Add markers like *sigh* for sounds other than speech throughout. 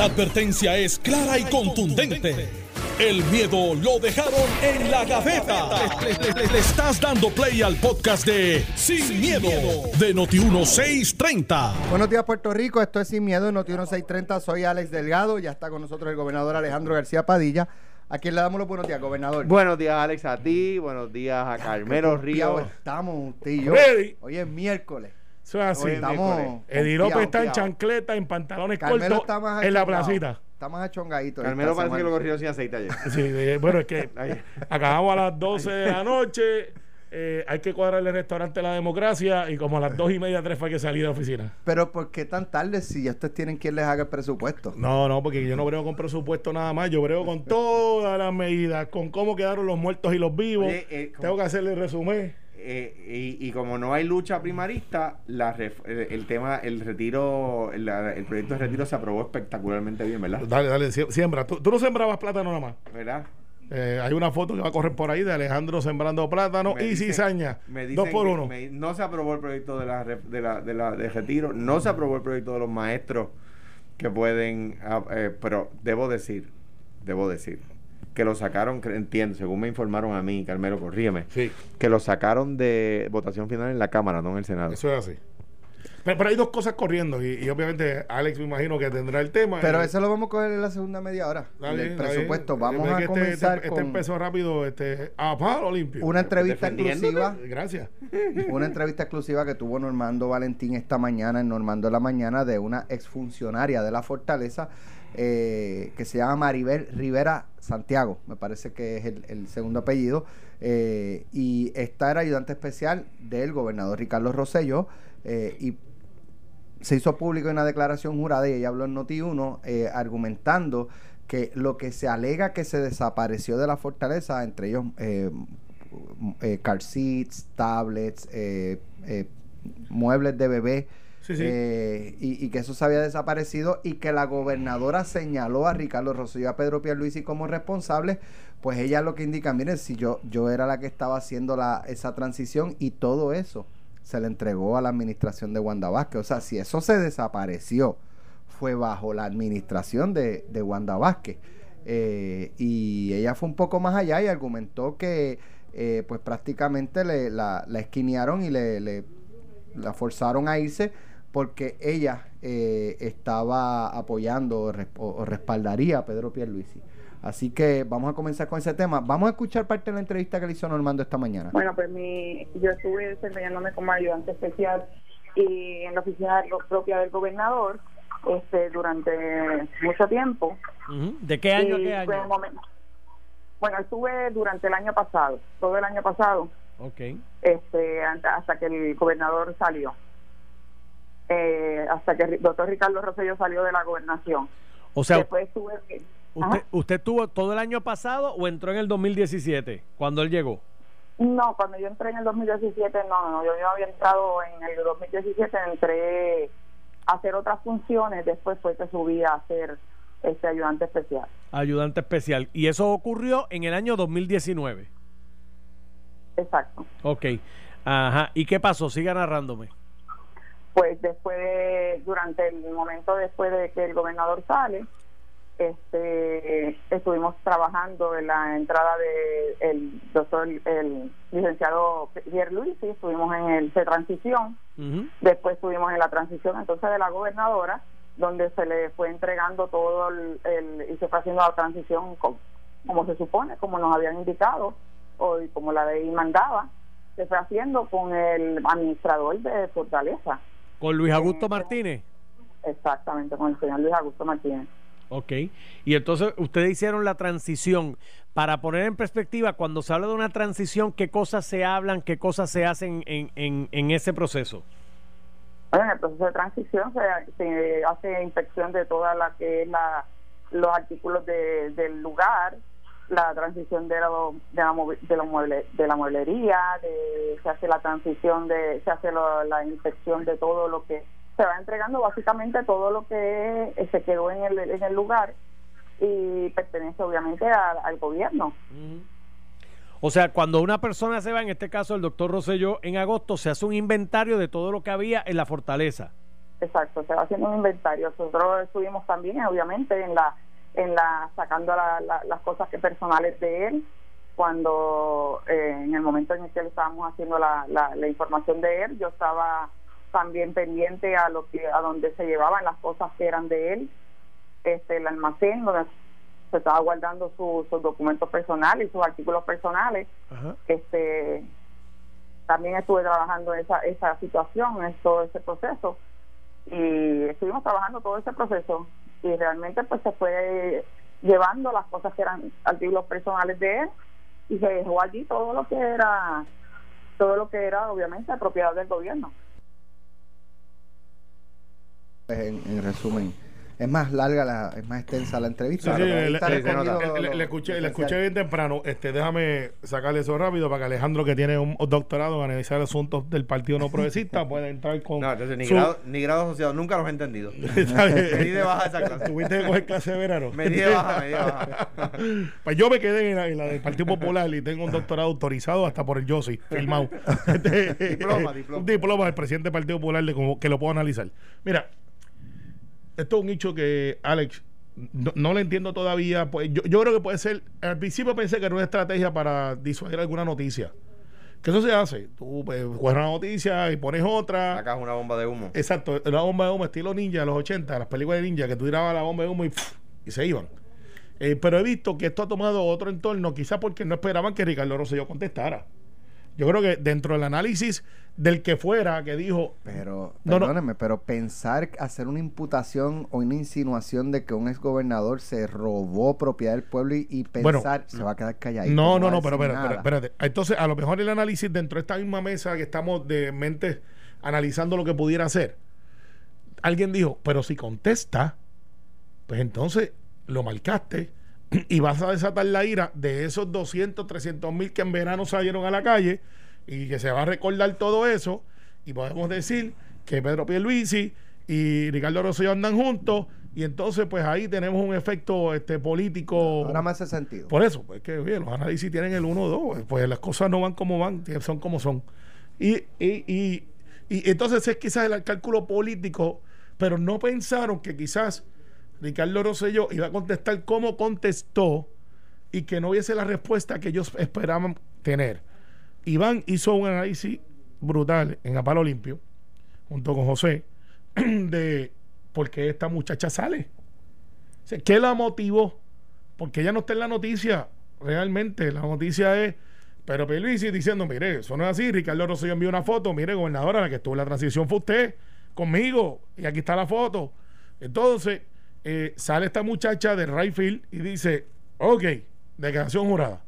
La advertencia es clara y contundente. El miedo lo dejaron en la gaveta. Le, le- le- le estás dando play al podcast de Sin, miedo, de Noti1630. Buenos días, Puerto Rico. Esto es Sin Miedo, Noti 1630. Soy Alex Delgado. Ya está con nosotros el gobernador Alejandro García Padilla. A quien le damos los buenos días, gobernador. Buenos días, Alex, a ti. Buenos días a Carmelo Ríos. Estamos usted y yo. Ready. Hoy es miércoles. Eso es así. Estamos. Eddie López está en chancleta, en pantalones Carmelo cortos, está más en la placita. Está más achongadito. Carmelo parece que lo corrieron sin aceite ayer. *laughs* Sí, de- bueno, es que *laughs* acabamos a las 12 de la noche. eh, hay que cuadrar el restaurante La Democracia y como a las 2 y media, 3 fue que salí de la oficina. Pero ¿por qué tan tarde si ya ustedes tienen quien les haga el presupuesto? No, no, porque yo no brego con presupuesto nada más. Yo brego con todas las medidas, con cómo quedaron los muertos y los vivos. Oye, eh. Tengo que hacerle el resumen. Eh, y, y como no hay lucha primarista, la ref- el tema, el retiro, la- el proyecto de retiro se aprobó espectacularmente bien, ¿verdad? Dale, dale, sie- siembra. Tú, tú no sembrabas plátano nada más. ¿Verdad? Eh, hay una foto que va a correr por ahí de Alejandro sembrando plátano Me y dicen- cizaña. me Dos por uno. me- no se aprobó el proyecto de la, de la, de la de retiro, no se aprobó el proyecto de los maestros que pueden, ah, eh, pero debo decir, debo decir que lo sacaron, entiendo, según me informaron a mí, Carmelo, corrígeme, Sí, que lo sacaron de votación final en la Cámara, no en el Senado. eso es así. Pero, pero hay dos cosas corriendo y, y obviamente Alex me imagino que tendrá el tema. Pero Eh, eso lo vamos a coger en la segunda media hora. está el presupuesto. bien. Vamos a que este- comenzar este, con este empezó rápido este, a palo limpio. una entrevista exclusiva. Gracias. *laughs* Una entrevista exclusiva que tuvo Normando Valentín esta mañana en Normando la Mañana de una exfuncionaria de la Fortaleza eh, que se llama Maribel Rivera Santiago, me parece que es el, segundo apellido, eh, y esta era ayudante especial del gobernador Ricardo Rosselló eh, y se hizo público en una declaración jurada y ella habló en Noti1 eh, argumentando que lo que se alega que se desapareció de la fortaleza, entre ellos car seats, tablets, muebles de bebé, Eh, y, que eso se había desaparecido y que la gobernadora señaló a Ricardo Rosselló y a Pedro Pierluisi como responsables, pues ella lo que indica, miren, si yo, yo era la que estaba haciendo la, esa transición y todo eso se le entregó a la administración de Wanda Vázquez. O sea, si eso se desapareció, fue bajo la administración de, de Wanda Vázquez. Eh, y ella fue un poco más allá y argumentó que eh, pues prácticamente le, la, la esquinearon y le- la forzaron a irse porque ella eh, estaba apoyando o, res- o- o respaldaría a Pedro Pierluisi. Así que vamos a comenzar con ese tema. Vamos a escuchar parte de la entrevista que le hizo Normando esta mañana. Bueno, pues mi, yo estuve desempeñándome como ayudante especial y en la oficina de- propia del gobernador este, durante mucho tiempo. ¿De qué año a Y qué fue año? un momento- Bueno, estuve durante el año pasado, todo el año pasado, Ok. este, hasta hasta que el gobernador salió. Eh, hasta que el doctor Ricardo Rosselló salió de la gobernación. O sea, Después estuve... usted. ¿usted tuvo todo el año pasado o entró en el 2017 cuando él llegó? No, cuando yo entré en el 2017, no, no, yo, yo había entrado en el 2017, entré a hacer otras funciones, después fue que subí a ser este ayudante especial. Ayudante especial. Y eso ocurrió en el año 2019. Exacto. Ok. Ajá. ¿Y qué pasó? Siga narrándome. Pues después, de- durante el momento después de que el gobernador sale, este, estuvimos trabajando en la entrada de el doctor, el licenciado Pierre Luis, estuvimos en el de transición. Después estuvimos en la transición entonces de la gobernadora, donde se le fue entregando todo el, el- y se fue haciendo la transición co- como, se supone, como nos habían indicado, o y como la ley mandaba, se fue haciendo con el administrador de Fortaleza, Con Luis Augusto Martínez. exactamente, con el señor Luis Augusto Martínez. Ok. Y entonces ustedes hicieron la transición. Para poner en perspectiva, cuando se habla de una transición, ¿qué cosas se hablan, qué cosas se hacen en, en, en ese proceso? Bueno, en el proceso de transición se, se hace inspección de toda la que es la, los artículos de- del lugar, la transición de la, de la, de la, mueble- de la mueblería, de, se hace la transición de, se hace lo- la inspección de todo lo que se va entregando, básicamente todo lo que se quedó en el, en el lugar y pertenece obviamente al, al gobierno. O sea, cuando una persona se va, en este caso el doctor Rosselló, en agosto se hace un inventario de todo lo que había en la fortaleza. exacto, se va haciendo un inventario. Nosotros estuvimos también, obviamente, en la, en la sacando la- la- las cosas que personales de él, cuando eh, en el momento en el que le estábamos haciendo la, la, la información de él, yo estaba también pendiente a lo que a donde se llevaban las cosas que eran de él, este el almacén donde se estaba guardando su- sus documentos personales y sus artículos personales. Ajá. este también estuve trabajando esa esa situación en todo ese proceso. Y estuvimos trabajando todo ese proceso y realmente pues se fue llevando las cosas que eran artículos personales de él y se dejó allí todo lo que era todo lo que era obviamente propiedad del gobierno. En resumen, es más larga, la, es más extensa la Sí, entrevista. sí, ahí le, está le- recogido le- lo- le- lo- le escuché, le escuché bien temprano. Este, déjame sacarle eso rápido para que Alejandro, que tiene un doctorado en analizar asuntos del Partido No Progresista, pueda entrar con. No, entonces ni, su- grado, ni grado asociado, nunca los he entendido. *laughs* Me di de baja esa clase. Tuviste que coger clase de verano. Me di de baja, me di de baja. *laughs* Pues yo me quedé en la, en la del Partido Popular y tengo un doctorado autorizado hasta por el Yossi, firmado. *laughs* Este, Diploma, diploma. Un diploma del presidente del Partido Popular de como, que lo puedo analizar. Mira, esto es un hecho que, Alex, no, no lo entiendo todavía. Pues yo, yo creo que puede ser. Al principio pensé que era una estrategia para disuadir alguna noticia. Que eso se hace. Tú pues, una noticia y pones otra. Acá es una bomba de humo. Exacto, la bomba de humo estilo ninja de los 80, las películas de ninja, que tú tirabas la bomba de humo y, y se iban. Eh, pero he visto que esto ha tomado otro entorno, quizás porque no esperaban que Ricardo Rosselló contestara. Yo creo que dentro del análisis del que fuera, que dijo, Pero, No, no. perdóneme, pero pensar, hacer una imputación o una insinuación de que un exgobernador se robó propiedad del pueblo y, y Bueno, pensar, se va a quedar calladito. no, no, no, pero espérate, nada. espérate, espérate. Entonces, a lo mejor el análisis dentro de esta misma mesa que estamos de mente analizando lo que pudiera hacer, alguien dijo, pero si contesta, pues entonces lo marcaste y vas a desatar la ira de esos 200, 300 mil que en verano salieron a la calle y que se va a recordar todo eso y podemos decir que Pedro Pierluisi y Ricardo Rosselló andan juntos y entonces pues ahí tenemos un efecto este político Ahora me hace sentido. por eso, pues que oye, los análisis tienen el 1 o 2, pues las cosas no van como van, son como son. Y, y, y, y entonces es quizás el cálculo político, pero no pensaron que quizás Ricardo Rosselló iba a contestar como contestó y que no hubiese la respuesta que ellos esperaban tener. Iván hizo un análisis brutal en A Palo Limpio, junto con José, *clears throat* de por qué esta muchacha sale. ¿Qué la motivó? Porque ella no está en la noticia realmente. La noticia es, pero Pierluisi diciendo, mire, eso no es así. Ricardo Rosselló envió una foto, mire, gobernadora, la que estuvo en la transición fue usted, conmigo, y aquí está la foto. Entonces, eh, sale esta muchacha de Rayfield y dice, ok, declaración jurada.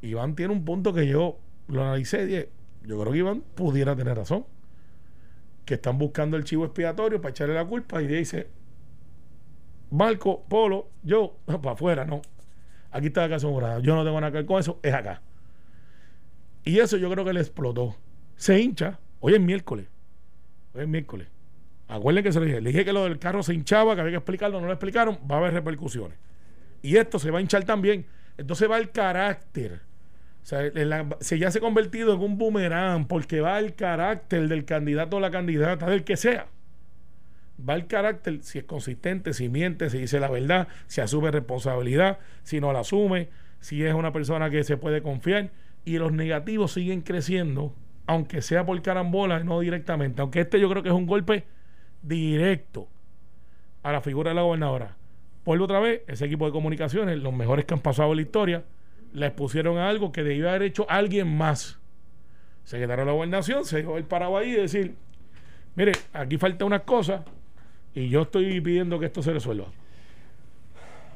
Iván tiene un punto que yo lo analicé y yo creo que Iván pudiera tener razón. Que están buscando el chivo expiatorio para echarle la culpa y dice, Marco, Polo, yo, *laughs* para afuera, no. Aquí está la declaración jurada. Yo no tengo nada que ver con eso, es acá. Y eso yo creo que le explotó. Se hincha. Hoy es miércoles. Hoy es miércoles. Acuérdense que se le dije. Le dije que lo del carro se hinchaba, que había que explicarlo, no lo explicaron, va a haber repercusiones. Y esto se va a hinchar también. Entonces va el carácter. O sea, se ya se ha convertido en un boomerang porque va el carácter del candidato o la candidata, del que sea. Va el carácter, si es consistente, si miente, si dice la verdad, si asume responsabilidad, si no la asume, si es una persona que se puede confiar. Y los negativos siguen creciendo, aunque sea por carambola no directamente. Aunque este yo creo que es un golpe directo a la figura de la gobernadora. Vuelvo otra vez, ese equipo de comunicaciones, los mejores que han pasado en la historia, la expusieron a algo que debió haber hecho alguien más. Secretario de la Gobernación se dejó el parado ahí y decir, mire, aquí falta unas cosas y yo estoy pidiendo que esto se resuelva.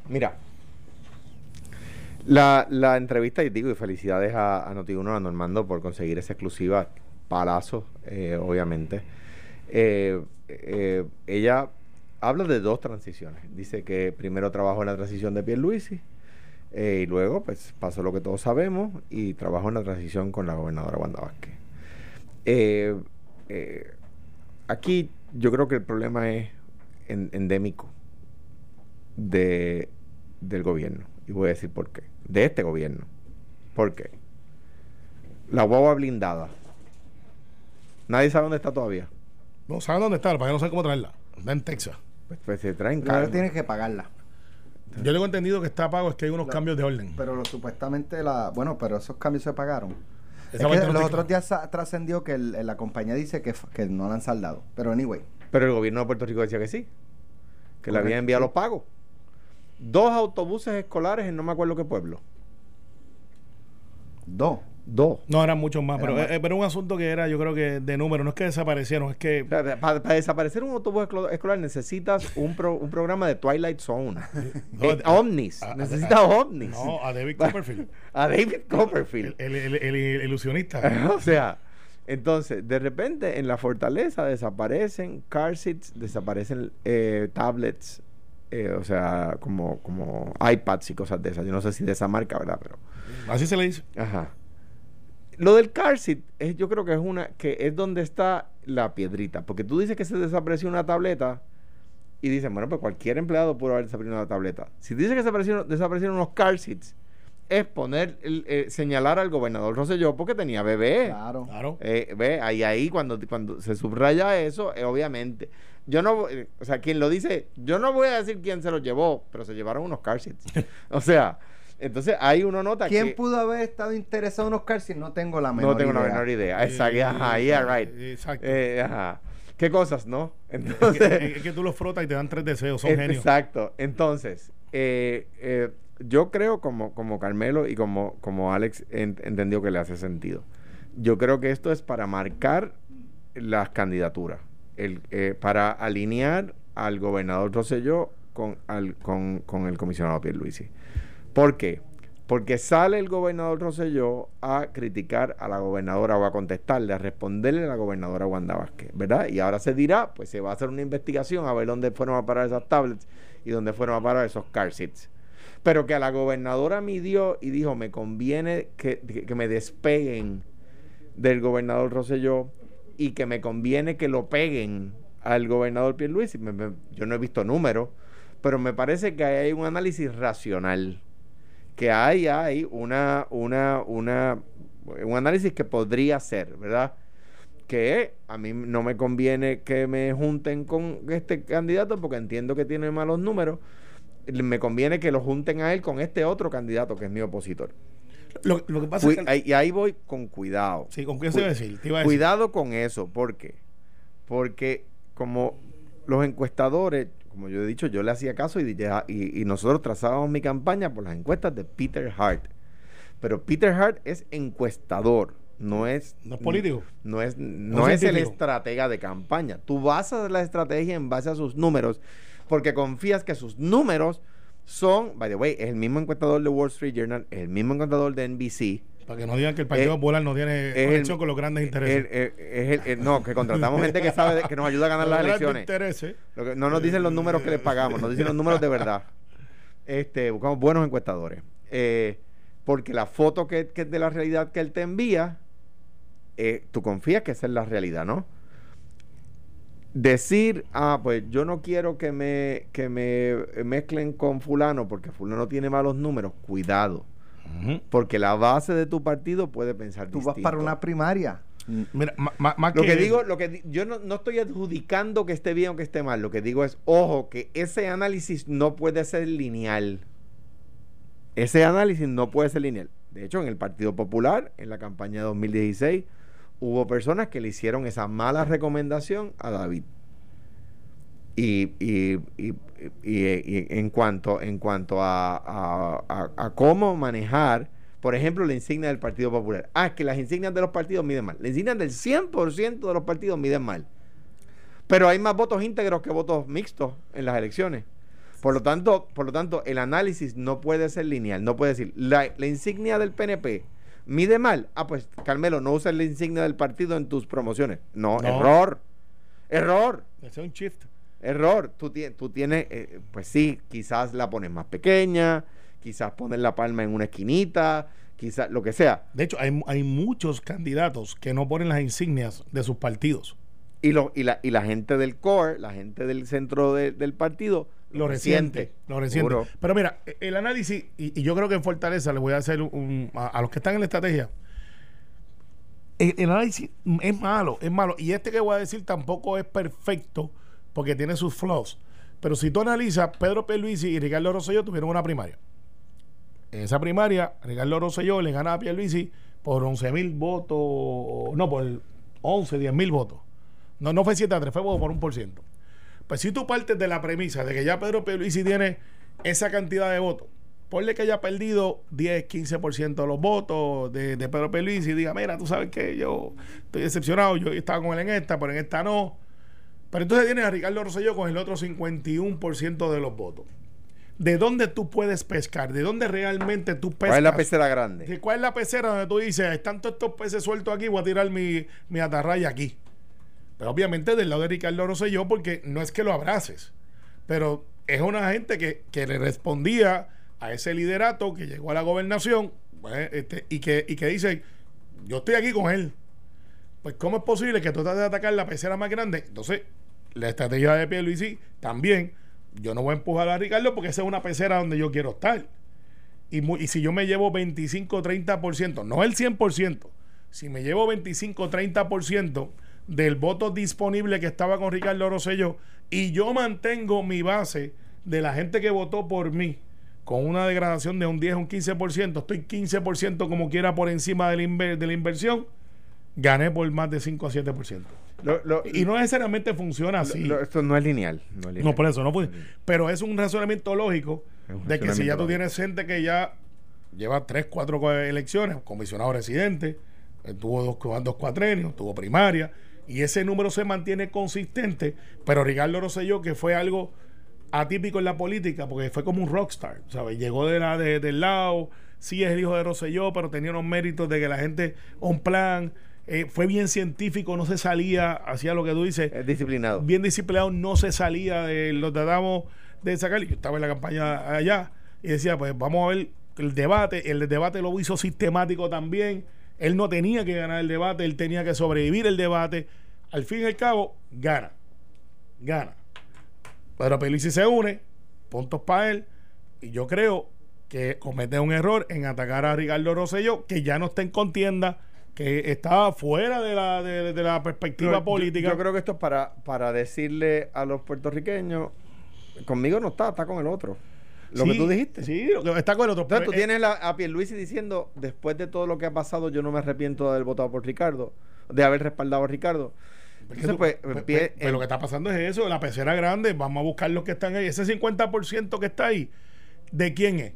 Mira, la, la entrevista, y digo, y felicidades a, a Noti1, a Normando, por conseguir esa exclusiva, palazo, eh, obviamente. Eh, eh, ella habla de dos transiciones. Dice que primero trabajó en la transición de Pierluisi, eh, y luego, pues, pasó lo que todos sabemos, y trabajó en la transición con la gobernadora Wanda Vázquez. Eh, aquí yo creo que el problema es en- endémico de, del gobierno. Y voy a decir por qué. De este gobierno. ¿Por qué? La guagua blindada. Nadie sabe dónde está todavía. No saben dónde está, para que no saben cómo traerla. Está en Texas. Pues, pues se traen Claro, carne. tienes que pagarla. Yo tengo entendido que está pago, es que hay unos cambios de orden. Pero lo- supuestamente la. Bueno, pero esos cambios se pagaron. Es que los otros días trascendió que el- la compañía dice que, no la han saldado. Pero anyway. Pero el gobierno de Puerto Rico decía que sí. Que le Correcto, había enviado los pagos. Dos autobuses escolares en no me acuerdo qué pueblo. Dos. Dos. No, eran muchos más, pero, más. eh, pero un asunto que era, yo creo que de número, no es que desaparecieron, es que Para, para desaparecer un autobús escolar necesitas un, pro- un programa de Twilight Zone. *laughs* No, Eh, de- ovnis. a- a- necesitas ovnis. no, a David *laughs* Copperfield, A David Copperfield. el, el- el- el ilusionista. *laughs* o sea, entonces, de repente en la fortaleza desaparecen car seats, desaparecen eh, tablets, eh, o sea, como, como iPads y cosas de esas. Yo no sé si de esa marca, ¿verdad? Pero, Así se le dice. ajá. Lo del car seat, es, yo creo que es una, que es donde está la piedrita. Porque tú dices que se desapareció una tableta y dicen, bueno, pues cualquier empleado pudo haber desaparecido una tableta. Si dice que desaparecieron, desaparecieron unos car seats, es poner, eh, señalar al gobernador Rosselló porque tenía bebé. Claro. Claro. Eh, ve, ahí, ahí cuando, cuando se subraya eso, eh, obviamente. Yo no, eh, o sea, quien lo dice, yo no voy a decir quién se los llevó, pero se llevaron unos car seats. *laughs* o sea, entonces ahí uno nota ¿Quién que pudo haber estado interesado en los cars si no tengo la menor no tengo idea? la menor idea. Exacto, ajá, yeah, right. Exacto. Eh, ajá. ¿Qué cosas, no? Es que, Entonces, es que tú los frotas y te dan tres deseos, son eh, genios. exacto. Entonces, eh, eh, yo creo como, como Carmelo y como, como Alex en- entendió que le hace sentido. Yo creo que esto es para marcar las candidaturas, el, eh, para alinear al gobernador Rosselló con, al, con, con el comisionado Pierluisi. ¿Por qué? Porque sale el gobernador Rosselló a criticar a la gobernadora o a contestarle, a responderle a la gobernadora Wanda Vázquez, ¿verdad? Y ahora se dirá, pues se va a hacer una investigación a ver dónde fueron a parar esas tablets y dónde fueron a parar esos car seats. Pero que a la gobernadora midió y dijo, me conviene que, que- me despeguen del gobernador Rosselló y que me conviene que lo peguen al gobernador Pierluisi. Me- me- yo no he visto números, pero me parece que hay un análisis racional que hay, hay una, una, una, un análisis que podría ser, ¿verdad? Que a mí no me conviene que me junten con este candidato porque entiendo que tiene malos números. Me conviene que lo junten a él con este otro candidato que es mi opositor. Lo, lo que pasa es que. ahí- y ahí voy con cuidado. sí, ¿con qué se iba a decir? Te iba a decir. Cuidado con eso, ¿por qué? Porque como los encuestadores, como yo he dicho, yo le hacía caso y, y, y nosotros trazábamos mi campaña por las encuestas de Peter Hart. Pero Peter Hart es encuestador, no es... No es político. No es, no No es el estratega de campaña. Tú basas la estrategia en base a sus números porque confías que sus números son, by the way, es el mismo encuestador de Wall Street Journal, es el mismo encuestador de NBC, Para que no digan que el Partido Eh, Popular no tiene conexión el- con los grandes intereses. el- el- es el- el- no, que contratamos gente que sabe, de- que nos ayuda a ganar Los las elecciones. intereses. Lo que- no nos dicen los números que les pagamos, nos dicen los números de verdad. Este, buscamos buenos encuestadores. Eh, porque la foto que, que es de la realidad que él te envía, eh, tú confías que esa es la realidad, ¿no? Decir, ah, pues yo no quiero que me, que me mezclen con fulano porque fulano tiene malos números, cuidado. Porque la base de tu partido puede pensar Tú vas para una primaria. Mira, ma- ma- más Lo que digo, lo que yo no, no estoy adjudicando que esté bien o que esté mal. Lo que digo es, ojo, que ese análisis no puede ser lineal. Ese análisis no puede ser lineal. De hecho, en el Partido Popular, en la campaña de 2016, hubo personas que le hicieron esa mala recomendación a David. Y, y- y- y- y en cuanto, en cuanto a, a- a- a cómo manejar, por ejemplo, la insignia del Partido Popular. Ah, es que las insignias de los partidos miden mal. Las insignias del 100% de los partidos miden mal. Pero hay más votos íntegros que votos mixtos en las elecciones. Por lo tanto, por lo tanto el análisis no puede ser lineal. No puede decir, la, la insignia del PNP mide mal. Ah, pues, Carmelo, no uses la insignia del partido en tus promociones. No, No. error. Error. Es un shift. Error. Tú, tú tienes, eh, pues sí, quizás la pones más pequeña, quizás pones la palma en una esquinita, quizás lo que sea. De hecho, hay, hay muchos candidatos que no ponen las insignias de sus partidos. Y, lo, y, la, y la gente del core, la gente del centro de- del partido, Lo reciente. Lo reciente. Seguro. Pero mira, el análisis, y, y yo creo que en Fortaleza le voy a hacer un, a, a los que están en la estrategia, el, el análisis es malo, es malo. Y este que voy a decir tampoco es perfecto porque tiene sus flaws. Pero si tú analizas, Pedro Pierluisi y Ricardo Rosselló tuvieron una primaria. En esa primaria, Ricardo Rosselló le gana a Pierluisi por 11 mil votos, no, por 11, 10 mil votos. No, no fue 7 a 3, fue por un por ciento. Pues si tú partes de la premisa de que ya Pedro Pierluisi tiene esa cantidad de votos, ponle que haya perdido 10, 15% de los votos de, de Pedro Pierluisi y diga, mira, tú sabes que yo estoy decepcionado, yo estaba con él en esta, pero en esta no. Pero entonces tienes a Ricardo Rosselló con el otro 51% de los votos. ¿De dónde tú puedes pescar? ¿De dónde realmente tú pescas? ¿Cuál es la pecera grande? ¿De ¿Cuál es la pecera donde tú dices, están todos estos peces sueltos aquí, voy a tirar mi, mi atarraya aquí? Pero obviamente del lado de Ricardo Rosselló, porque no es que lo abraces, pero es una gente que, que le respondía a ese liderato que llegó a la gobernación pues, este, y, que, y que dice, yo estoy aquí con él. Pues ¿cómo es posible que tú trates de atacar la pecera más grande? Entonces, la estrategia de Pierluisi también, yo no voy a empujar a Ricardo porque esa es una pecera donde yo quiero estar. Y, mu- y si yo me llevo 25, 30%, no el 100%, si me llevo 25, 30% del voto disponible que estaba con Ricardo Rosselló y yo mantengo mi base de la gente que votó por mí con una degradación de un 10 o un 15%, estoy 15% como quiera por encima de la, de la inversión, gané por más de 5 a 7%. Lo- lo- Y no necesariamente funciona así. lo- esto no es lineal. No, es lineal. No, por eso, no puede. Pero es un razonamiento lógico un de que si ya tú tienes gente que ya lleva tres, cuatro elecciones, comisionado residente, eh, tuvo dos, dos cuatrenios, tuvo primaria, y ese número se mantiene consistente, pero Ricardo Rosselló, que fue algo atípico en la política, porque fue como un rockstar, ¿sabes? Llegó de la, de- del lado, sí es el hijo de Rosselló, pero tenía unos méritos de que la gente, un plan, eh, fue bien científico, no se salía, hacía lo que tú dices, Es disciplinado. bien disciplinado, no se salía de lo tratamos de sacar. Yo estaba en la campaña allá y decía, pues vamos a ver el debate. El debate lo hizo sistemático también. Él no tenía que ganar el debate, él tenía que sobrevivir el debate. Al fin y al cabo, gana. Gana. Pero Pelici se une, puntos para él. Y yo creo que comete un error en atacar a Ricardo Rosselló, que ya no está en contienda, que está fuera de la, de, de la perspectiva política. Yo, creo que esto es para, para decirle a los puertorriqueños, conmigo no está, está con el otro. Lo que tú dijiste. Sí, está con el otro. Entonces tú Pero, eh, tienes la- a Pierluisi diciendo, después de todo lo que ha pasado, yo no me arrepiento de haber votado por Ricardo, de haber respaldado a Ricardo. Entonces, tú- pues, pues, pues, lo que está pasando es eso, la pecera grande, vamos a buscar los que están ahí. Ese 50% que está ahí, ¿de quién es?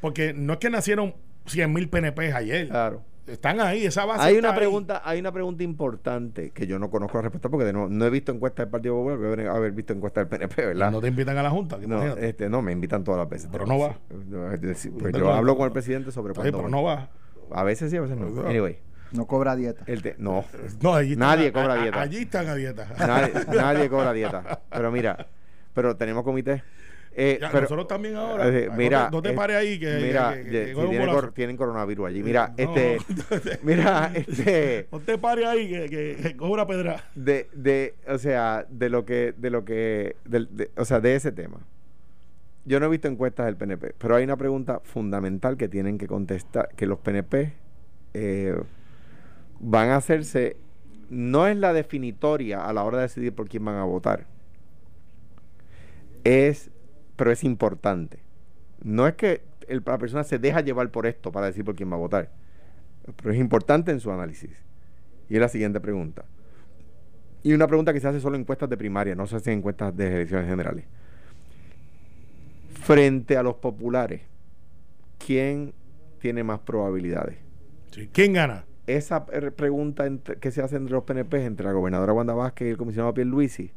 Porque no es que nacieron 100 mil PNPs ayer. Claro. Están ahí, esa base Hay una ahí. pregunta, hay una pregunta importante que yo no conozco la respuesta porque nuevo, no he visto encuestas del Partido Popular, a haber- visto encuestas del PNP, ¿verdad? No te invitan a la Junta, No, este, no, me invitan todas las veces. Pero no va. No, pues Pero yo no- hablo con el presidente sobre cuándo pero voy. no va. A veces sí, a veces no. No. Anyway, No cobra dieta. el te- no, No, allí están Nadie a- cobra a- dieta. Allí están a dieta. nadie, *laughs* nadie cobra dieta. Pero mira, pero tenemos comité. Eh, Ya, pero- nosotros también ahora. eh, No mira, te- no te, eh, pares ahí que, mira, que- que- ye- que si coge un tienen, bolazo. cor- tienen coronavirus allí. Mira, No. este, *laughs* mira, este, No te pares ahí que, coge una pedra. de, de, o sea, de lo que, de lo que, de- o sea, de ese tema. Yo no he visto encuestas del PNP, pero hay una pregunta fundamental que tienen que contestar, que los PNP eh, van a hacerse, no es la definitoria a la hora de decidir por quién van a votar, es, pero es importante. No es que el- la persona se deja llevar por esto para decir por quién va a votar, pero es importante en su análisis. Y es la siguiente pregunta. Y una pregunta que se hace solo en encuestas de primaria, no se hace en encuestas de elecciones generales. Frente a los populares, ¿quién tiene más probabilidades? Sí. ¿Quién gana? Esa pregunta entre- que se hace entre los PNP, entre la gobernadora Wanda Vázquez y el comisionado Pierluisi,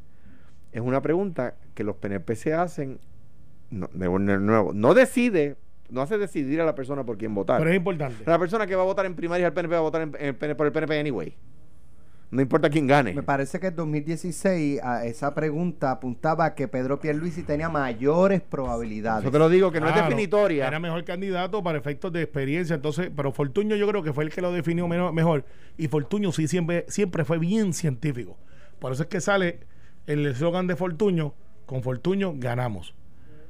es una pregunta que los PNP se hacen, no, de nuevo, no decide, no hace decidir a la persona por quién votar. Pero es importante. La persona que va a votar en primaria al PNP va a votar en- en PNP por el PNP anyway. No importa quién gane. Me parece que en 2016 a esa pregunta apuntaba a que Pedro Pierluisi tenía mayores probabilidades. Yo te lo digo que no es definitoria. Era mejor candidato para efectos de experiencia. Entonces, pero Fortuño yo creo que fue el que lo definió mejor. Y Fortuño sí siempre, siempre fue bien científico. Por eso es que sale el eslogan de Fortuño, con Fortuño ganamos.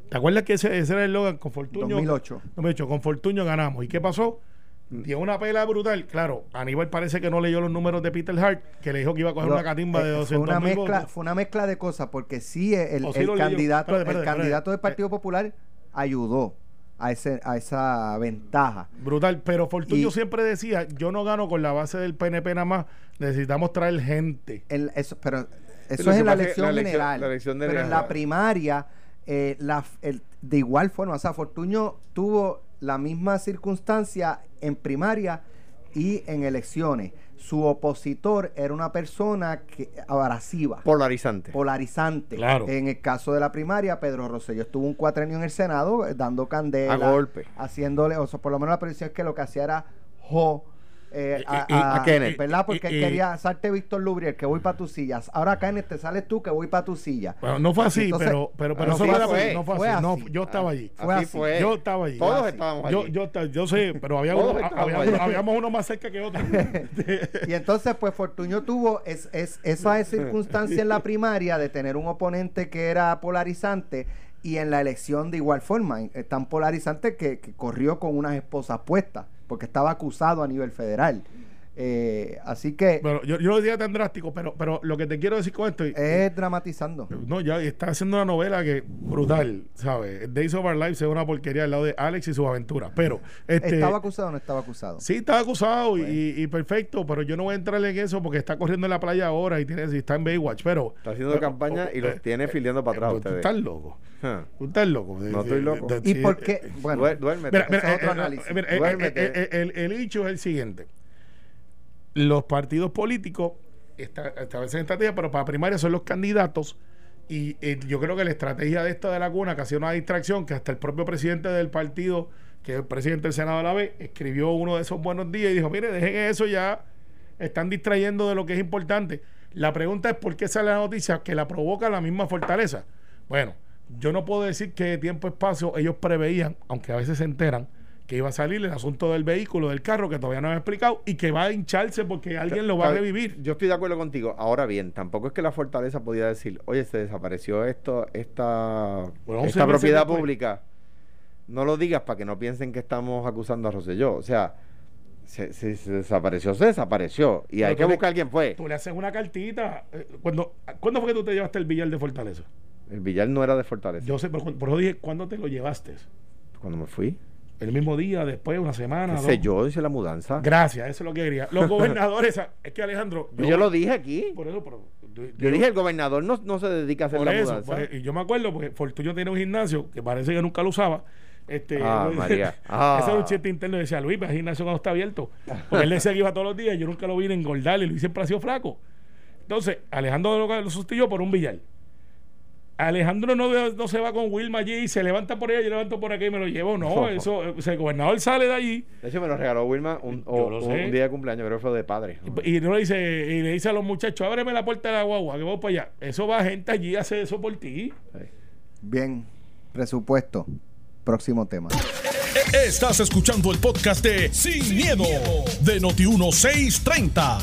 ¿Te acuerdas que ese, ese era el eslogan? Con Fortuño. 2008. 2008, con Fortuño ganamos. ¿Y qué pasó? dio una pela brutal. Claro, Aníbal parece que no leyó los números de Peter Hart, que le dijo que iba a coger una catimba de eh, 200 fue una mil mezcla votos. fue una mezcla de cosas porque sí el, sí candidato Espérate, espérate, el candidato del. Partido Popular ayudó a ese a esa ventaja Brutal, pero Fortunio Y- siempre decía, yo no gano con la base del PNP nada más, necesitamos traer gente. El- eso, pero eso lo es en la elección la elección- general. la elección de pero en la primaria, eh, la, el- de igual forma, o sea, Fortuño tuvo la misma circunstancia en primaria y en elecciones. Su opositor era una persona que abrasiva. Polarizante. polarizante. Claro. En el caso de la primaria, Pedro Rosselló estuvo un cuatrenio en el Senado eh, dando candela. A golpe. Haciéndole, o sea, por lo menos la predicción es que lo que hacía era jo. Eh, a, Kenneth. ¿Verdad? Porque Y- él y- quería salte Víctor Lubriel, que voy para tus sillas. Ahora Kenneth, te sales tú, que voy para tu silla. Bueno, no fue así, Entonces, pero, pero, pero no eso fue no, fue, fue así. No, yo estaba allí. Fue así así. fue. Yo estaba allí. Todos así. estábamos Yo, allí. yo, ta- yo sé, pero había uno, allí. habíamos uno más cerca que otro. *laughs* Y entonces, pues Fortuño tuvo es, es- esa *laughs* circunstancia en la primaria de tener un oponente que era polarizante y en la elección de igual forma, eh, tan polarizante que, que corrió con unas esposas puestas, porque estaba acusado a nivel federal. Eh, así que Pero yo, yo lo decía tan drástico, pero, pero lo que te quiero decir con esto. y- es dramatizando. No, ya está haciendo una novela que brutal, ¿sabes? Days of Our Lives es una porquería al lado de Alex y sus aventuras. Pero, este. ¿Estaba acusado o no estaba acusado? Sí, estaba acusado y- Pues. y, y perfecto, pero yo no voy a entrar en eso porque está corriendo en la playa ahora y, tiene, y está en Baywatch. Pero. Está haciendo pero- campaña y eh, los tiene filiando para atrás Tú ustedes. estás loco. Ja. Tú estás loco. No estoy loco. ¿Y Sí, por eh, qué? Bueno, duérmete. Mira, mira, Ese es otro eh, eh, análisis. mira, eh, eh, eh, el, el hecho es el siguiente. Los partidos políticos esta- establecen estrategia, pero para primaria son los candidatos. Y eh, yo creo que la estrategia de esta de la cuna, que ha sido una distracción, que hasta el propio presidente del partido, que es el presidente del Senado a la vez, escribió uno de esos buenos días y dijo, mire, dejen eso ya, están distrayendo de lo que es importante. La pregunta es por qué sale la noticia que la provoca la misma fortaleza. Bueno, yo no puedo decir que de tiempo y espacio ellos preveían, aunque a veces se enteran, que iba a salir el asunto del vehículo, del carro, que todavía no han explicado, y que va a hincharse porque alguien lo va a revivir. Yo estoy de acuerdo contigo. Ahora bien, tampoco es que la fortaleza podía decir, oye, se desapareció esto, esta, Bueno, esta propiedad pública. No lo digas para que no piensen que estamos acusando a Rosselló. O sea, se, se- se desapareció, se desapareció. Y Pero hay que buscar quién fue. Tú le haces una cartita. eh, cuando, ¿Cuándo fue que tú te llevaste el billar de Fortaleza? El billar no era de fortaleza. Yo sé, por eso dije, ¿cuándo te lo llevaste? Cuando me fui. El mismo día, después, una semana. ¿Qué dos? sé yo? Hice la mudanza. Gracias, eso es lo que quería. Los *laughs* gobernadores, es que Alejandro. Yo, lo dije aquí. Por eso, pero, Yo dije, el gobernador no, no se dedica a hacer por la eso, mudanza. por y yo me acuerdo porque Fortunio tiene un gimnasio que parece que nunca lo usaba. Este, Ah, *laughs* María. Ah. Ese era un chiste interno. Decía Luis, el gimnasio cuando está abierto. Porque él decía que iba todos los días. Yo nunca lo vi en engordar y Luis siempre ha sido flaco. Entonces, Alejandro lo sustituyó por un billar. Alejandro no, no se va con Wilma allí y se levanta por allá, yo levanto por aquí y me lo llevo. No, *laughs* eso, o sea, el gobernador sale de allí De hecho, me lo regaló Wilma un, Yo o- lo un, sé. día de cumpleaños, creo que fue de padre. y, y no le dice, y le dice a los muchachos, ábreme la puerta de la guagua, que voy para allá. Eso va gente allí a hacer eso por ti. Sí. Bien, presupuesto. Próximo tema. Estás escuchando el podcast de Sin, miedo, de Noti1630.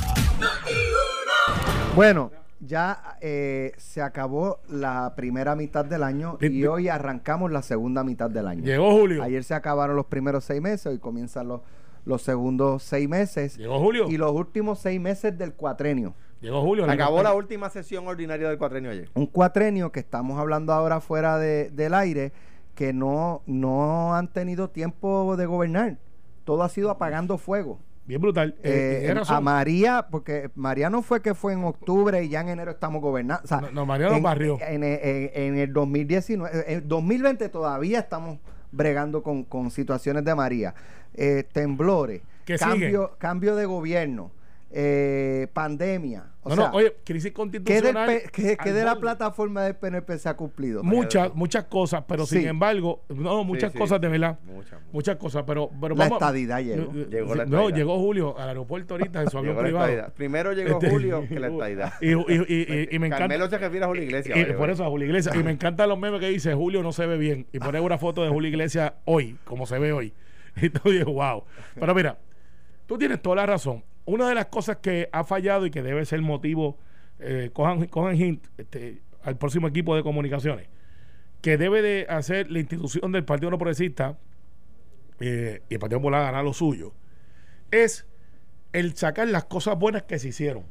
Bueno, ya eh, se acabó la primera mitad del año y hoy arrancamos la segunda mitad del año. Llegó Julio. Ayer se acabaron los primeros seis meses, hoy comienzan los, los segundos seis meses Llegó Julio. y los últimos seis meses del cuatrenio. Llegó Julio. Acabó la última sesión ordinaria del cuatrenio ayer. Un cuatrenio que estamos hablando ahora fuera de- del aire, que no, no han tenido tiempo de gobernar. Todo ha sido apagando fuego. Bien brutal. Eh, Eh, a María, porque María no fue que fue en octubre y ya en enero estamos gobernando. O sea, No, no, María nos en, barrió. En, en- en el 2019, en 2020 todavía estamos bregando con, con situaciones de María. Eh, temblores, cambio, cambio de gobierno, eh, pandemia. O no, sea, no, oye, crisis ¿qué, del constitucional. Qué- de la plataforma del PNP se ha cumplido? Muchas, muchas cosas, pero Sí. sin embargo, no, muchas sí, cosas de verdad. Muchas. Muchas cosas, pero, pero La vamos- estadidad llegó. Llegó la no, llegó Julio al aeropuerto ahorita en su *laughs* avión privado. Primero llegó Este, Julio que la *laughs* estadidad. Y, y- y- y- y me encanta. Carmelo se refiere a Julio Iglesias. por eso a Julio Iglesias. Y me *laughs* encantan los memes que dice Julio no se ve bien. Y pone una foto de Julio Iglesias hoy, como se ve hoy. Y tú dices, wow. Pero mira, tú tienes toda la razón. Una de las cosas que ha fallado y que debe ser motivo, eh, cojan, cojan hint este, al próximo equipo de comunicaciones, que debe de hacer la institución del Partido No Progresista eh, y el Partido Popular ganar lo suyo, es el sacar las cosas buenas que se hicieron.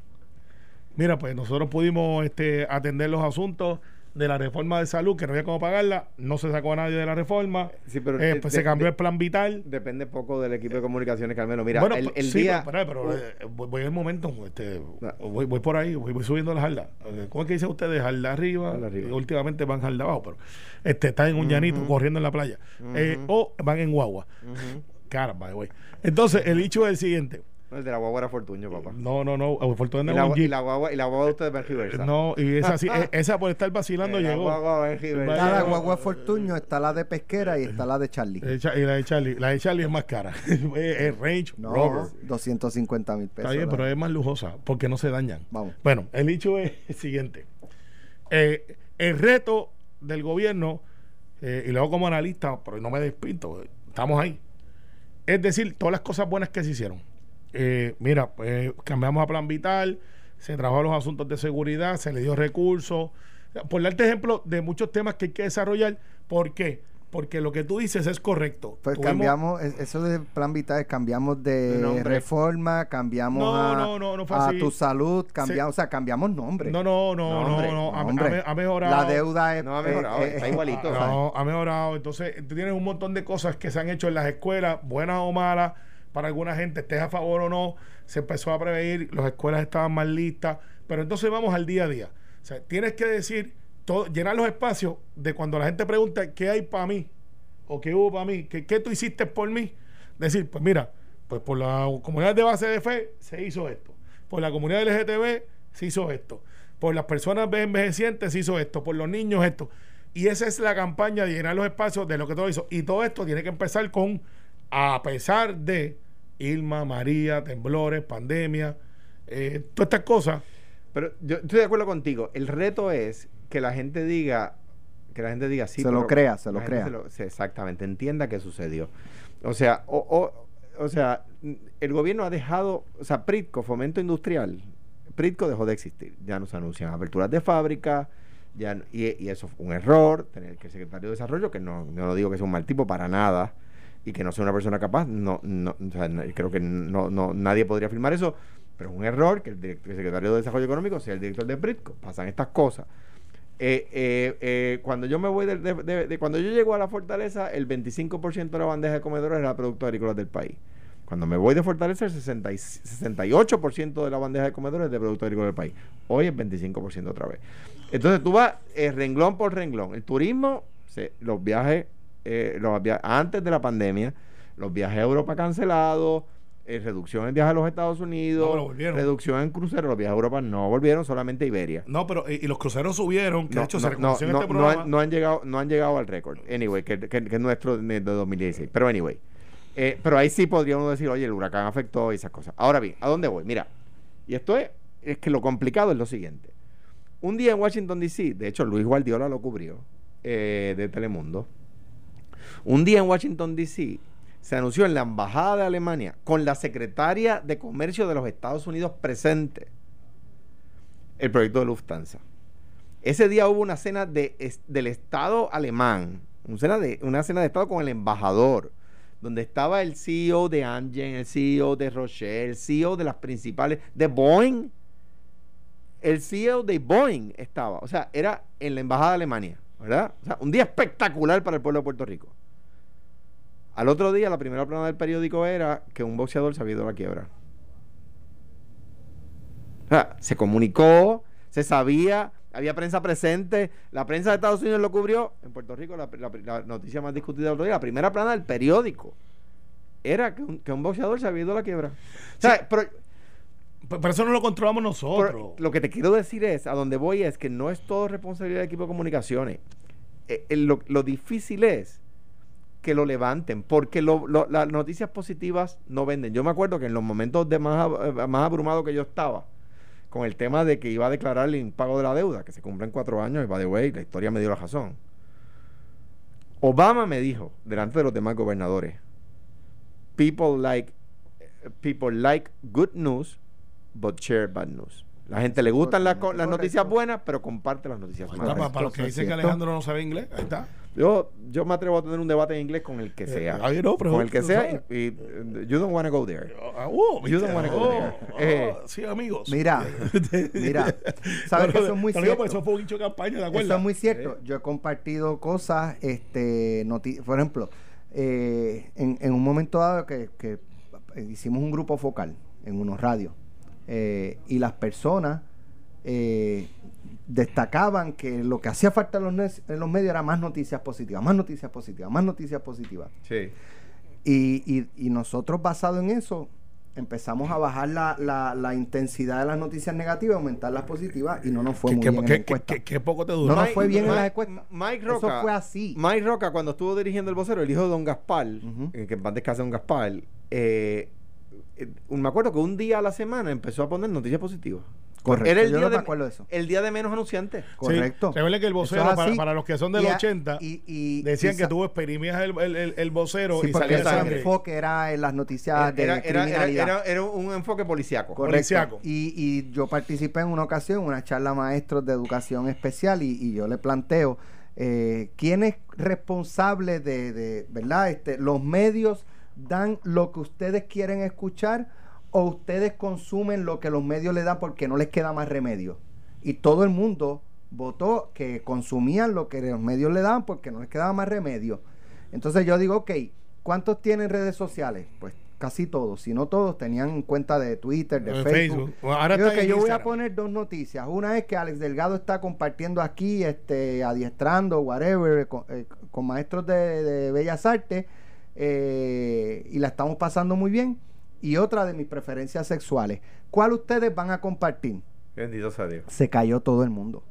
Mira, pues nosotros pudimos este, atender los asuntos de la reforma de salud, que no había cómo pagarla, no se sacó a nadie de la reforma, Sí, pero eh, de- pues de- se cambió de- el plan vital. Depende poco del equipo de comunicaciones, Carmelo. Mira, bueno, el, pues, el sí, día. pero, pero, pero, eh, voy, voy al momento, este, Ah. voy, voy por ahí, voy, voy subiendo la jarda. Eh, ¿Cómo es que dicen ustedes? Jarda arriba, y últimamente van jarda abajo, pero este, están en un llanito corriendo en la playa. Eh, o van en guagua. Caramba, güey. Entonces, el hecho es el siguiente. El de la guagua era Fortuño, papá. No, no, no. La, un y la guagua, y la guagua de ustedes va en reversa. No, y esa sí, *laughs* e- esa por estar vacilando Eh, la llegó. guagua en reversa. Está la guagua Fortuño, está la de pesquera y está la de Charlie. Eh, Y la de Charlie, la de Charlie es más cara. *laughs* es Range No, Rover. 250 mil pesos. Está bien, la- pero es más lujosa porque no se dañan. Vamos. Bueno, el hecho es *laughs* el siguiente. Eh, el reto del gobierno, eh, y luego como analista, pero no me despinto, estamos ahí. Es decir, todas las cosas buenas que se hicieron. Eh, mira, pues cambiamos a plan vital, se trabajó los asuntos de seguridad, se le dio recursos. Por darte ejemplo de muchos temas que hay que desarrollar. ¿Por qué? Porque lo que tú dices es correcto. Pues Tuvimos- cambiamos, es- eso de plan vital, es cambiamos de nombre. reforma, cambiamos No, a, no, no, no fue a así. tu salud, cambiamos, o sea, cambiamos nombre. No, no, no, no, Nombre, no, ha- ha, Hombre, ha mejorado. La deuda es. No ha mejorado, eh, eh, está igualito. No, ha mejorado. Entonces, tú tienes un montón de cosas que se han hecho en las escuelas, buenas o malas, para alguna gente, estés a favor o no. Se empezó a prever, las escuelas estaban más listas. Pero entonces vamos al día a día. O sea, tienes que decir, todo, llenar los espacios de cuando la gente pregunta qué hay para mí o qué hubo para mí, qué, qué tú hiciste por mí. Decir, pues mira, pues por la comunidad de base de fe se hizo esto. Por la comunidad LGTB se hizo esto. Por las personas envejecientes se hizo esto. Por los niños esto. Y esa es la campaña de llenar los espacios de lo que todo hizo. Y todo esto tiene que empezar con, a pesar de Irma, María, temblores, pandemia, eh, todas estas cosas. Pero yo estoy de acuerdo contigo. El reto es que la gente diga, que la gente diga sí. Se lo crea, se lo crea. sí, exactamente, entienda qué sucedió. O sea, o, o, o sea, el gobierno ha dejado, o sea, Pritco, Fomento Industrial, Pritco dejó de existir. Ya no se anuncian aperturas de fábrica, ya, y, y eso fue un error, tener que el secretario de Desarrollo, que no, no lo digo que sea un mal tipo para nada, y que no sea una persona capaz, no, no, creo que no, no, nadie podría afirmar eso, pero es un error que el, secretario de Desarrollo Económico sea el director de Pritco. Pasan estas cosas. Eh, eh, eh, cuando yo me voy de, cuando yo llego a la fortaleza, el 25% de la bandeja de comedores era producto agrícola del país. Cuando me voy de Fortaleza, el 60 y- 68% de la bandeja de comedores es de producto agrícola del país. Hoy es 25% otra vez. Entonces tú vas renglón por renglón. El turismo, los viajes, eh, los antes de la pandemia, los viajes a Europa cancelados, eh, reducción en viajes a los Estados Unidos, No, reducción en cruceros, los viajes a Europa no volvieron, solamente Iberia. No, pero eh, y los cruceros subieron, que de hecho se reconoció en no, este no programa. han, no han llegado, no han llegado al récord. Anyway, que, que, que es nuestro de 2016. Pero anyway. Eh, pero ahí sí podríamos decir, oye, el huracán afectó y esas cosas. Ahora bien, ¿a dónde voy? Mira, y esto es, es que lo complicado es lo siguiente. Un día en Washington, D.C., de hecho Luis Guardiola lo cubrió, eh, de Telemundo. Un día en Washington, D.C., se anunció en la Embajada de Alemania, con la secretaria de Comercio de los Estados Unidos presente, el proyecto de Lufthansa. Ese día hubo una cena de, del Estado alemán, una cena, de, una cena de Estado con el embajador, donde estaba el CEO de Amgen, el CEO de Rocher, el CEO de las principales, de Boeing. El CEO de Boeing estaba, o sea, era en la Embajada de Alemania, ¿verdad? O sea, un día espectacular para el pueblo de Puerto Rico. Al otro día, la primera plana del periódico era que un boxeador se había ido a la quiebra. O sea, se comunicó, se sabía, había prensa presente, la prensa de Estados Unidos lo cubrió. En Puerto Rico, la, la- la noticia más discutida del otro día, la primera plana del periódico, era que un, que un boxeador se había ido a la quiebra. O sea, pero, Pe- Pero eso no lo controlamos nosotros. lo que te quiero decir es, a donde voy es que no es todo responsabilidad del equipo de comunicaciones. Eh, eh, lo, difícil es que lo levanten, porque las noticias positivas no venden. Yo me acuerdo que en los momentos de más, ab- eh, más abrumado que yo estaba, con el tema de que iba a declarar el impago de la deuda, que se cumple en cuatro años, y by the way, la historia me dio la razón. Obama me dijo, delante de los demás gobernadores, people like, people like good news, but share bad news. La gente le gustan las, noticias buenas, pero comparte las noticias malas. está, para, para los que dicen que. Alejandro no sabe inglés, ahí está. Yo, yo me atrevo a tener un debate en inglés con el que sea. ahí no, pero- con el que sea. Y, y, uh, you don't want to go there. Ah, oh, You don't wanna go Oh, there. oh, Eh. sí, amigos. Mira, *laughs* mira, sabes que eso es muy porque cierto. eso fue un de campaña, ¿de acuerdo? Eso es muy cierto. Yo he compartido cosas, este, noti- por ejemplo, eh, en, en un momento dado que, que hicimos un grupo focal en unos radios eh, y las personas eh, destacaban que lo que hacía falta en los, nes- en los medios era más noticias positivas, más noticias positivas, más noticias positivas. Sí. Y, y, y nosotros basado en eso empezamos a bajar la, la, la intensidad de las noticias negativas, aumentar las positivas y no nos fue muy bien en que- la encuesta. que- que poco te duró. No nos fue bien en las encuestas. Mike Eso Roca. fue así. Mike Roca, cuando estuvo dirigiendo el vocero, el hijo de Don Gaspar, Ujú. eh, que en paz descanse Don Gaspar, eh, me acuerdo que un día a la semana empezó a poner noticias positivas. Correcto, Era el yo día no me de, acuerdo de eso. El día de menos anunciantes. Correcto. Sí, recuerden que el vocero, es para, los que son del Y a- 80, y- y- decían y que tú exprimías el, el, el, el vocero Sí, y porque salía el enfoque era en las noticias de Era, criminalidad. era- era un enfoque policiaco. Correcto. Policiaco. Y, y yo participé en una ocasión, en una charla a maestros de educación especial, y, y yo le planteo eh, quién es responsable de, de, ¿verdad? Este, los medios dan lo que ustedes quieren escuchar o ustedes consumen lo que los medios le dan porque no les queda más remedio. Y todo el mundo votó que consumían lo que los medios le daban porque no les quedaba más remedio. Entonces yo digo, ok, ¿cuántos tienen redes sociales? Pues casi todos, si no todos tenían cuenta de Twitter, de De Facebook. Ahora que yo voy a poner dos noticias. Una es que Alex Delgado está compartiendo aquí, este, adiestrando, whatever, con, eh, con maestros de, de Bellas Artes, eh, y la estamos pasando muy bien. Y otra de mis preferencias sexuales. ¿Cuál ustedes van a compartir? Bendito sea Dios. Se cayó todo el mundo.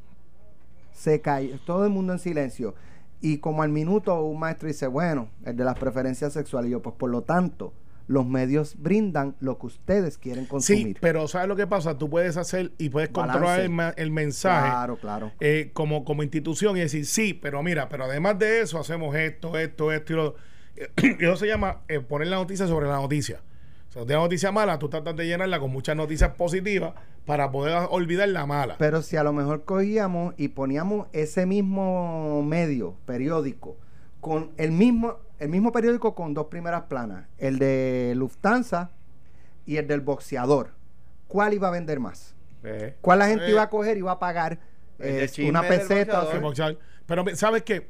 Se cayó todo el mundo en silencio. Y como al minuto un maestro dice, bueno, el de las preferencias sexuales. Y yo, pues por lo tanto, los medios brindan lo que ustedes quieren consumir. Sí, pero ¿sabes lo que pasa? Tú puedes hacer y puedes Balance. controlar el, el mensaje Claro, claro. eh, como, como institución y decir, sí, pero mira, pero además de eso hacemos esto, esto, esto y lo *clears throat* eso se llama eh, poner la noticia sobre la noticia. O sea, tienes una noticia mala, tú tratas de llenarla con muchas noticias positivas para poder olvidar la mala. Pero si a lo mejor cogíamos y poníamos ese mismo medio, periódico, con el mismo, el mismo periódico con dos primeras planas, el de Lufthansa y el del boxeador, ¿cuál iba a vender más? Eh. ¿Cuál la gente Eh. iba a coger y iba a pagar de eh, una peseta? o sea. Pero ¿sabes qué?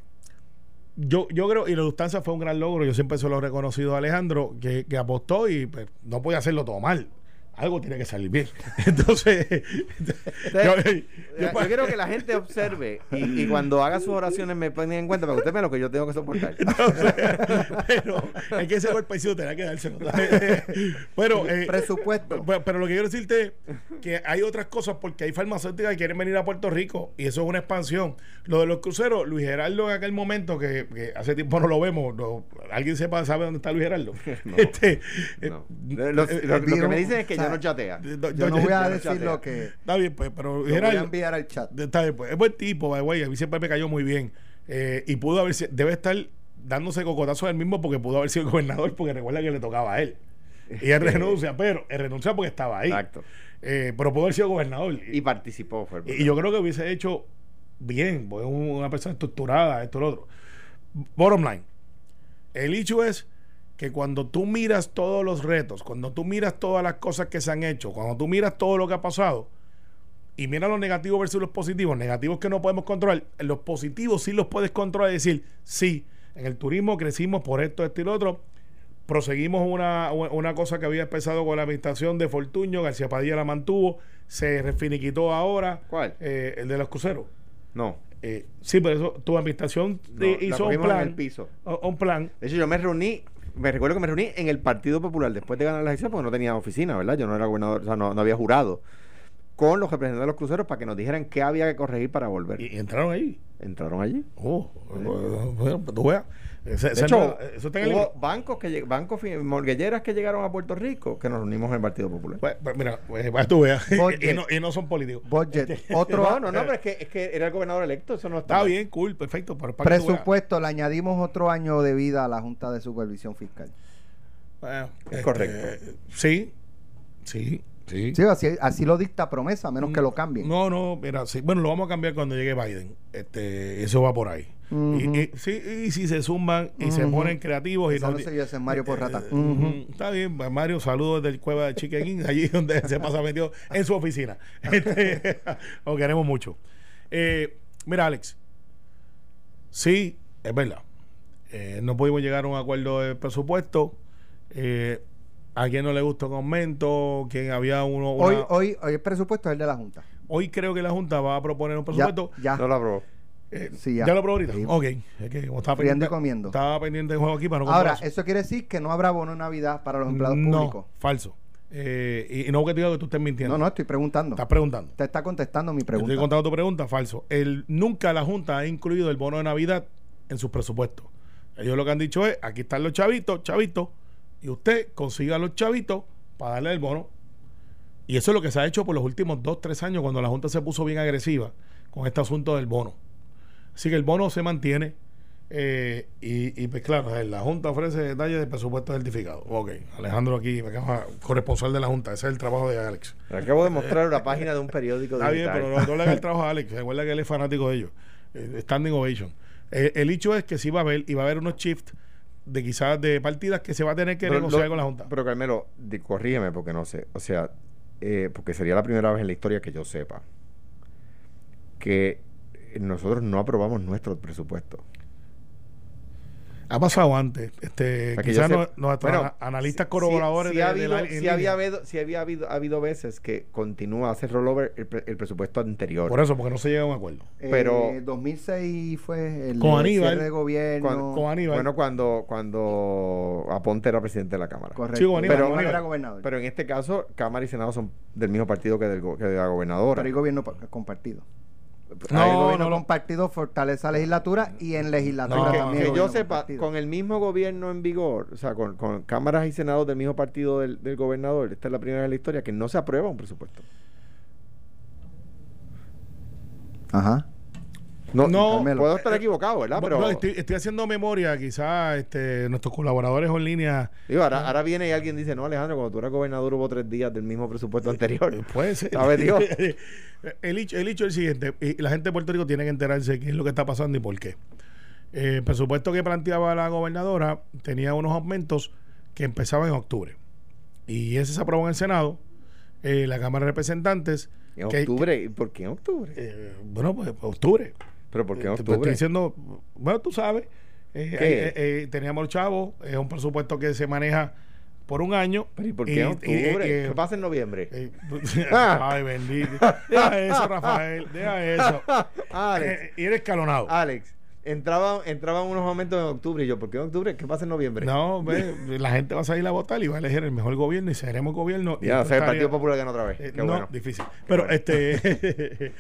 Yo, yo creo, y la fue un gran logro, yo siempre se lo he reconocido a Alejandro, que, que apostó y pues, no podía hacerlo todo mal. Algo tiene que salir bien. *laughs* Entonces, yo, Yo, yo- yo quiero que la gente observe y, y cuando haga sus oraciones me pongan en cuenta para que usted vea lo que yo tengo que soportar. *laughs* pero es que ese golpecito tenía que dárselo. *laughs* pero, eh, Presupuesto. Pero, pero lo que quiero decirte es que hay otras cosas porque hay farmacéuticas que quieren venir a Puerto Rico y eso es una expansión. Lo de los cruceros, Luis Gerardo en aquel momento, que, que hace tiempo no lo vemos, no- ¿alguien sepa, sabe dónde está Luis Gerardo? No. Este, eh, No. Lo, lo- eh, lo- lo que me dicen es que ya no chatea. Yo no voy a decir chatea. lo que... Está bien, pues, pero Lo Luis voy a enviar al chat. Está bien, pues, es buen tipo, by way, a mí siempre me cayó muy bien. Eh, y pudo haber, debe estar dándose cocotazos él mismo porque pudo haber sido gobernador, porque recuerda que le tocaba a él. Y él *laughs* renuncia, pero él renuncia porque estaba ahí. Exacto. Eh, pero pudo haber sido gobernador. Y participó. Fue Y, yo creo que hubiese hecho bien, porque es una persona estructurada, esto y lo otro. Bottom line. El hecho es que cuando tú miras todos los retos, cuando tú miras todas las cosas que se han hecho, cuando tú miras todo lo que ha pasado, y miras los negativos versus los positivos, negativos que no podemos controlar, los positivos sí los puedes controlar y decir, sí, en el turismo crecimos por esto, esto y lo otro, proseguimos una, una cosa que había empezado con la administración de Fortuño, García Padilla la mantuvo, se refiniquitó ahora. ¿Cuál? Eh, el de los cruceros. No. Eh, sí, pero eso, tu administración No, hizo un cogimos en plan. el piso. Un plan. De hecho, yo me reuní, me recuerdo que me reuní en el Partido Popular después de ganar la elección, porque no tenía oficina, ¿verdad? Yo no era gobernador, o sea, no, no había jurado. Con los representantes de los cruceros para que nos dijeran qué había que corregir para volver. Y, entraron ahí. Entraron allí. Oh, bueno, pues tú veas. Ese- De hecho, no- eso está en el hubo libro. bancos que bancos morguelleras que llegaron a Puerto Rico que nos reunimos en el Partido Popular. Pues, pues, mira, pues, tú veas. *laughs* Y, no, y no son políticos. Budget. Este, *laughs* Otro no, no, no, pero es que, es que era el gobernador electo, eso no está, Está bien, cool, perfecto. Pero para presupuesto, le añadimos otro año de vida a la Junta de Supervisión Fiscal. Bueno, Es correcto. Sí, sí. Sí. Sí, así, así lo dicta promesa, a menos que lo cambien. No, no, mira, sí. Bueno, lo vamos a cambiar cuando llegue Biden. Este, eso va por ahí. Y, y- sí, y si se zumban y se ponen creativos y no yo, ese es Mario Porrata. Eh, ujú. Está bien, pues, Mario, saludos desde el cueva de Chicken Inn, allí *laughs* donde se pasa metido en su oficina. *laughs* Este, *laughs* lo queremos mucho. Eh, mira, Alex, sí, es verdad. Eh, no pudimos llegar a un acuerdo de presupuesto. Eh, a quien no le gustó el aumento, quien había uno. una- Hoy, hoy, hoy el presupuesto es el de la Junta. Hoy creo que la Junta va a proponer un Ya, presupuesto. ya. No lo aprobó. Eh, Sí, ya. ya. lo aprobó ahorita? Sí. Ok. Es que como estaba y pendiente, comiendo. estaba pendiente del juego aquí para no Ahora, eso quiere decir que no habrá bono de Navidad para los empleados no, públicos. falso. Eh, y, y no que te diga que tú estés mintiendo. No, no, estoy preguntando. Estás preguntando. Usted está contestando mi Estoy pregunta. contando tu pregunta, falso. El, nunca la Junta ha incluido el bono de Navidad en sus presupuestos. Ellos lo que han dicho es, aquí están los chavitos, chavitos, y usted consiga los chavitos para darle el bono. Y eso es lo que se ha hecho por los últimos dos, tres años, cuando la Junta se puso bien agresiva con este asunto del bono. Así que el bono se mantiene. eh, y, y, pues claro, la Junta ofrece detalles de presupuesto certificado. Ok, Alejandro aquí, me acaba- corresponsal de la Junta, ese es el trabajo de Alex. Le acabo de mostrar una página de un periódico Está bien, pero no, no le haga el *laughs* trabajo a Alex. Recuerda que él es fanático de ellos. Eh, standing ovation. Eh, el hecho es que sí va a haber, y va a haber unos shifts de quizás de partidas que se va a tener que Pero negociar lo- con la Junta. Pero Carmelo, corrígeme porque no sé. O sea, eh, porque sería la primera vez en la historia que yo sepa que nosotros no aprobamos nuestro presupuesto. Ha pasado antes. Este, quizás yo no- Bueno, analistas corroboradores sí de- ha de habido, la- sí había habido, sí había habido, ha habido veces que continúa a hacer rollover el, pre- el presupuesto anterior. Por eso, porque no se llega a un acuerdo. pero- Eh, 2006 fue el Con Aníbal. cierre de gobierno. Cuando- Con Aníbal. Bueno, cuando, cuando Aponte era presidente de la Cámara. Correcto. Sí, con Aníbal, Pero- Aníbal era gobernador. Pero en este caso, Cámara y Senado son del mismo partido que, del, que de la gobernadora. Pero hay gobierno pa- compartido. No, hay gobierno no, no. compartido fortalece la legislatura y en legislatura que, también. que yo sepa, compartido. con el mismo gobierno en vigor, o sea, con, con cámaras y senados del mismo partido del, del gobernador, esta es la primera vez en la historia que no se aprueba un presupuesto. Ajá. No, No, puedo estar equivocado, ¿verdad? Pero estoy, estoy haciendo memoria, quizás este, nuestros colaboradores en línea. digo, ahora, ahora viene y alguien dice, no, Alejandro, cuando tú eras gobernador hubo tres días del mismo presupuesto anterior. Eh, Puede ser. ¿Sabe Dios? *laughs* el, hecho, el hecho es el siguiente: y la gente de Puerto Rico tiene que enterarse de qué es lo que está pasando y por qué. Eh, el presupuesto que planteaba la gobernadora tenía unos aumentos que empezaban en octubre. Y ese se aprobó en el Senado, eh, la Cámara de Representantes. En que- octubre, ¿y por qué en octubre? eh, bueno, pues octubre. ¿Pero por qué en Eh, te- te estoy octubre? diciendo, bueno, tú sabes, eh, eh, eh, teníamos el chavo, es un presupuesto que se maneja por un año. ¿Pero ¿Y por qué en Y- octubre? y- y- ¿Qué pasa en noviembre? *laughs* *laughs* Ay, bendito. Deja eso, Rafael. Deja eso. *laughs* Alex, y eres escalonado. Alex, entraba, entraban unos momentos en octubre y yo, ¿por qué en octubre? ¿Qué pasa en noviembre? No, ve, la gente va a salir a votar y va a elegir el mejor gobierno y seremos gobierno. y Ya, esto sé, el Partido Popular gana otra vez. Qué no, bueno. difícil. Pero bueno. este.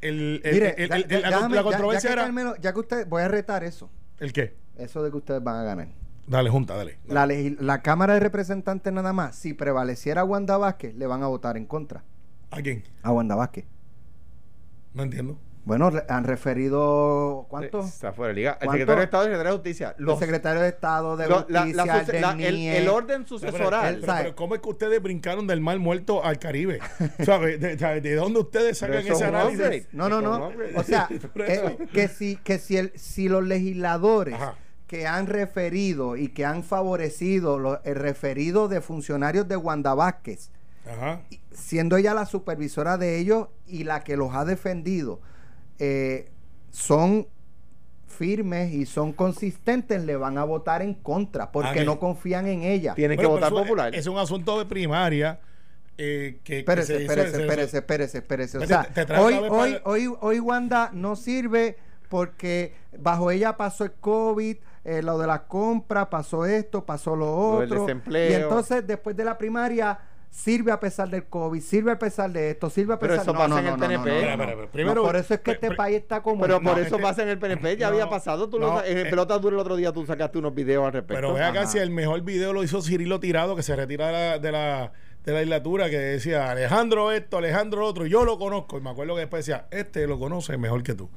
El, el- Mire, el- ya- el- ya- la, controversia ya era. Carmelo- ya que usted, voy a retar eso. ¿El qué? Eso de que ustedes van a ganar. Dale, junta, dale. dale. La, la Cámara de Representantes nada más, si prevaleciera Wanda Vázquez, le van a votar en contra ¿A quién? a Wanda Vázquez. No entiendo. Bueno, re- han referido, ¿cuánto? Está fuera de liga. El ¿Cuánto? secretario de Estado y el secretario de Justicia. El Los, secretario de Estado de lo- la- Justicia, la el, el orden sucesoral. pero, ¿cómo es que ustedes brincaron del mar muerto al Caribe? *laughs* ¿Sabe? De, sabe, ¿De dónde ustedes sacan ese análisis? No, no, no. O sea, *laughs* eh, que si, que si, el, si los legisladores Ajá. que han referido y que han favorecido lo- el referido de funcionarios de Wanda Vázquez, Ajá. siendo ella la supervisora de ellos y la que los ha defendido, eh, son firmes y son consistentes, le van a votar en contra porque no que- confían en ella. Tienen Bueno, que votar eso popular. Es, un asunto de primaria. Eh, que, que Espérese, se hizo- espérese, se- espérese, espérese, espérese. O sea, te- te traigo hoy, hoy, para- hoy, hoy Wanda no sirve porque bajo ella pasó el COVID, eh, lo de la compra, pasó esto, pasó lo Lo del otro. desempleo. Y entonces, después de la primaria, sirve a pesar del COVID, sirve a pesar de esto, sirve a Pero pesar eso no, pasa no, en no, el PNP. no, Espera, espera, primero- No, por eso es que este país está como. Pero por No, eso este- pasa en el PNP, ya no, había pasado. Tú lo en el eh, pelota dura el otro día tú sacaste unos videos al respecto. Pero ve acá Ajá. si el mejor video lo hizo Cirilo Tirado, que se retira de la, de la, de la legislatura, que decía Alejandro esto, Alejandro lo otro, y yo lo conozco. Y me acuerdo que después decía, este lo conoce mejor que tú.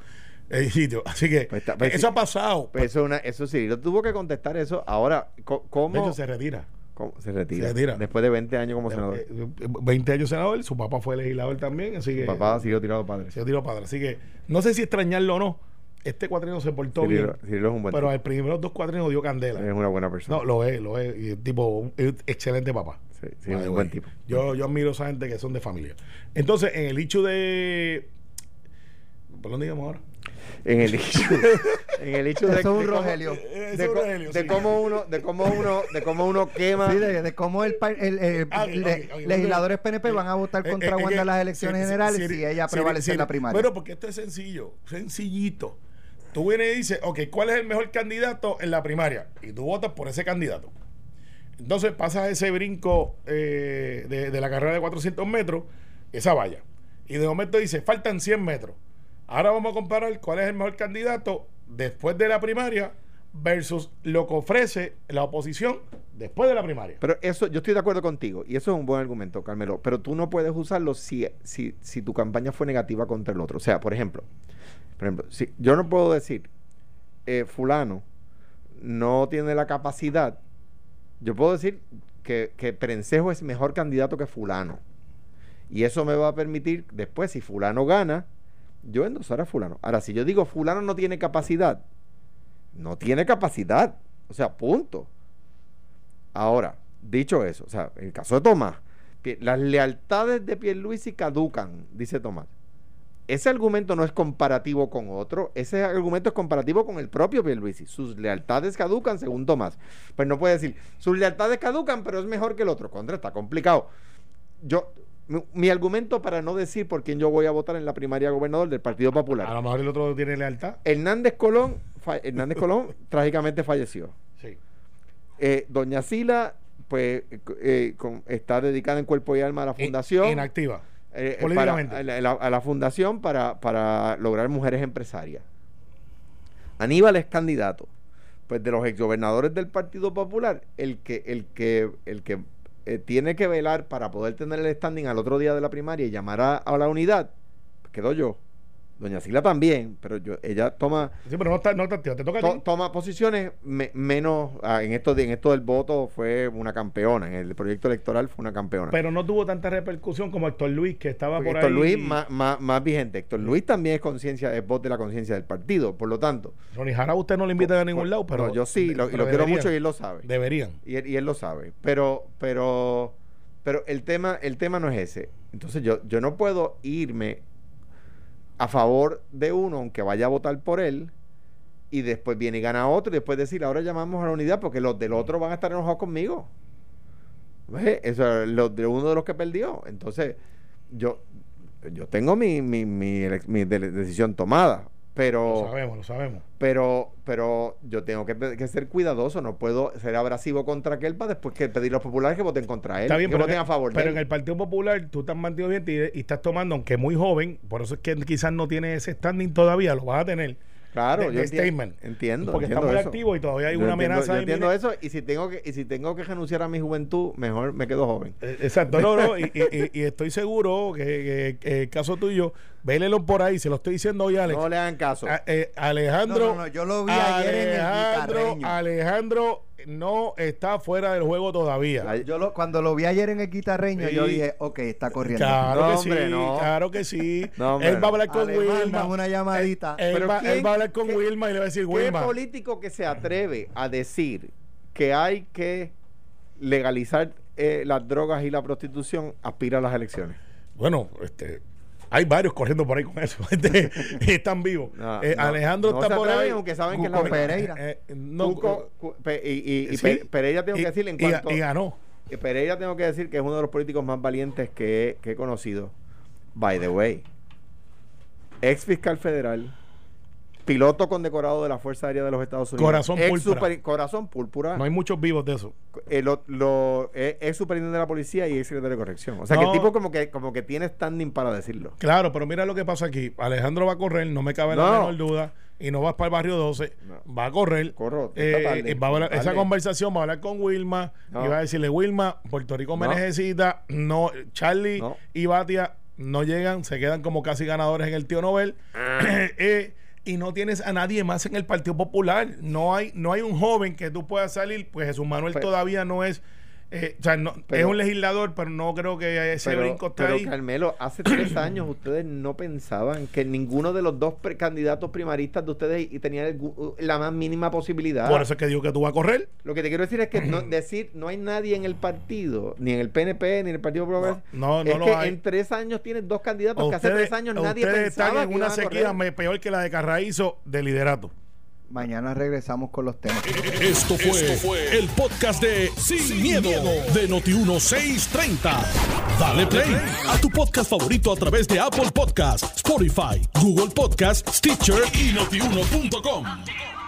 El sitio. Así que Pues está- pues eso sí. ha pasado. Pues eso, es una, eso sí, lo tuvo que contestar eso. Ahora, co- de ¿cómo, hecho, se retira. ¿Cómo? Se retira. Se retira. Después de 20 años como senador. Eh, eh, 20 años senador, su papá fue legislador también, así que Su papá siguió tirado padre. se tiró padre. Así que no sé si extrañarlo o no. Este cuatrino se portó Cirilo, bien, Cirilo es un buen pero al primeros dos cuatrinos dio candela. Es una buena persona. No, lo es, lo es. Y el tipo, excelente papá. Sí, sí, es un buen tipo. Yo, yo admiro a esa gente que son de familia. Entonces, en el hecho de. ¿Por dónde digamos ahora? En el hecho, *laughs* en el hecho de, un Rogelio. De, eso, co- Rogelio, de sí. cómo uno, de cómo uno, de cómo uno quema. Sí, de, de cómo el, Ah, legisladores PNP van a votar Eh, contra eh, Wanda eh, en las elecciones generales si ella prevalece en la primaria. Bueno, porque esto es sencillo, sencillito. Tú vienes y dices, ok, ¿cuál es el mejor candidato en la primaria? Y tú votas por ese candidato. Entonces pasas ese brinco eh, de, de la carrera de 400 metros, esa valla. Y de momento dice, faltan 100 metros. Ahora vamos a comparar cuál es el mejor candidato después de la primaria versus lo que ofrece la oposición después de la primaria. Pero eso, yo estoy de acuerdo contigo, y eso es un buen argumento, Carmelo. Pero tú no puedes usarlo si, si, si tu campaña fue negativa contra el otro. O sea, por ejemplo, por ejemplo, si yo no puedo decir, eh, fulano no tiene la capacidad. Yo puedo decir que, que Perencejo es mejor candidato que fulano. Y eso me va a permitir después, si fulano gana, yo endosar a fulano. Ahora, si yo digo fulano no tiene capacidad, no tiene capacidad. O sea, punto. Ahora, dicho eso, o sea, en el caso de Tomás, las lealtades de Pierluisi caducan, dice Tomás. Ese argumento no es comparativo con otro, ese argumento es comparativo con el propio Pierluisi. Sus lealtades caducan según Tomás. Pues no puede decir, sus lealtades caducan, pero es mejor que el otro. Contra, está complicado. Yo, mi, mi argumento para no decir por quién yo voy a votar en la primaria gobernador del Partido Popular. A lo mejor el otro tiene lealtad. Hernández Colón, fa- Hernández Colón *laughs* trágicamente falleció. Sí. Eh, Doña Sila, pues, eh, con- está dedicada en cuerpo y alma a la fundación. In- Inactiva. eh, eh, políticamente. para- a, la, a la- a la fundación para, para lograr mujeres empresarias. Aníbal es candidato. Pues de los exgobernadores del Partido Popular, el que, el que, el que eh, tiene que velar para poder tener el standing al otro día de la primaria y llamar a, la unidad, pues quedo yo. Doña Sila también, pero yo, ella toma Sí, pero no está, no está. Te toca to- toma posiciones me- menos ah, en esto en esto del voto fue una campeona en el proyecto electoral fue una campeona Pero no tuvo tanta repercusión como Héctor Luis, que estaba Porque por Héctor ahí. Luis más, más, más vigente Héctor Luis también es conciencia es voz de la conciencia del partido por lo tanto Ronnie Jara usted no le invita a ningún por- lado, pero. no, yo sí lo, y lo quiero mucho y él lo sabe Deberían. y él, y él lo sabe pero pero pero el tema el tema no es ese entonces yo yo no puedo irme a favor de uno aunque vaya a votar por él y después viene y gana otro y después decir ahora llamamos a la unidad porque los del otro van a estar enojados conmigo ¿Ves? Eso es lo de uno de los que perdió. Entonces yo yo tengo mi mi, mi, mi de- decisión tomada Lo pero sabemos, lo sabemos. pero pero yo tengo que, que ser cuidadoso no puedo ser abrasivo contra aquel para después que pedir a los populares que voten contra él Está bien, que pero, voten en- a favor de pero él. en el Partido Popular tú te has mantenido bien y, y estás tomando, aunque muy joven, por eso es que quizás no tiene ese standing todavía, lo vas a tener. Claro, de- yo de enti- statement. Entiendo. Porque entiendo está muy eso. activo y todavía hay Yo una entiendo- amenaza Yo ahí, entiendo eso y si tengo que y si tengo que renunciar a mi juventud, mejor me quedo joven. Eh, Exacto, no, no, y, y- y- y estoy seguro que, que- que el caso tuyo, vélelo por ahí, se lo estoy diciendo hoy, Alex. No le hagan caso. A- eh, Alejandro. No, no, no, yo lo vi ayer en el Alejandro. Alejandro no está fuera del juego todavía. Ay, Yo lo, cuando lo vi ayer en el guitarreño, Sí. yo dije, ok, está corriendo. Claro No, que hombre, sí, no. claro que sí. *laughs* No, hombre, él va a hablar con Alemán, Wilma. una llamadita. Él, Pero va, ¿quién- él va a hablar con qué- Wilma y le va a decir, ¿Qué Wilma. político que se atreve a decir que hay que legalizar eh, las drogas y la prostitución aspira a las elecciones? Bueno, este, hay varios corriendo por ahí con eso. *laughs* Están vivos. No, Eh, no, Alejandro no está por ahí. aunque saben que es la. Pereira. Eh, eh, no, Cuco- Cu- Pe- y, y- y sí. Pe- Pereira tengo Y- que decir en cuanto y ganó. Eh, Pereira tengo que decir que es uno de los políticos más valientes que he, que he conocido. By the way. Ex fiscal federal. Piloto condecorado de la Fuerza Aérea de los Estados Unidos. Corazón púrpura. super- corazón púrpura. No hay muchos vivos de eso. Eh, lo, lo- eh, es superintendente de la policía y ex secretario de corrección. O sea que el tipo como que, como que tiene standing para decirlo. Claro, pero mira lo que pasa aquí. Alejandro va a correr, no me cabe la No. menor duda. Y no va para el barrio 12. No. Va a correr. Corro, Eh, tarde, eh, va a hablar- esa conversación va a hablar con Wilma y va a decirle, Wilma, Puerto Rico me necesita. No, Charlie y Batia no llegan, se quedan como casi ganadores en el tío Nobel. Ah. *clears throat* Eh, y no tienes a nadie más en el Partido Popular. No hay, no hay un joven que tú puedas salir, pues Jesús Manuel Pues- todavía no es eh, o sea, no, es un legislador, pero no creo que ese Pero, brinco pero, ahí. Carmelo, hace tres *clears throat* años ustedes no pensaban que ninguno de los dos pre- candidatos primaristas de ustedes y tenía el gu- la más mínima posibilidad. Por eso es que digo que tú vas a correr. Lo que te quiero decir es que no, *clears throat* decir no hay nadie en el partido, ni en el PNP, ni en el Partido Popular. No, no, no es que hay. en tres años tienes dos candidatos que hace tres años nadie ustedes pensaba están en que una sequía peor que la de Carraízo de liderato. Mañana regresamos con los temas. Esto fue, el podcast de Sin, miedo, de Noti1630. Dale play a tu podcast favorito a través de Apple Podcasts, Spotify, Google Podcasts, Stitcher y notiuno.com.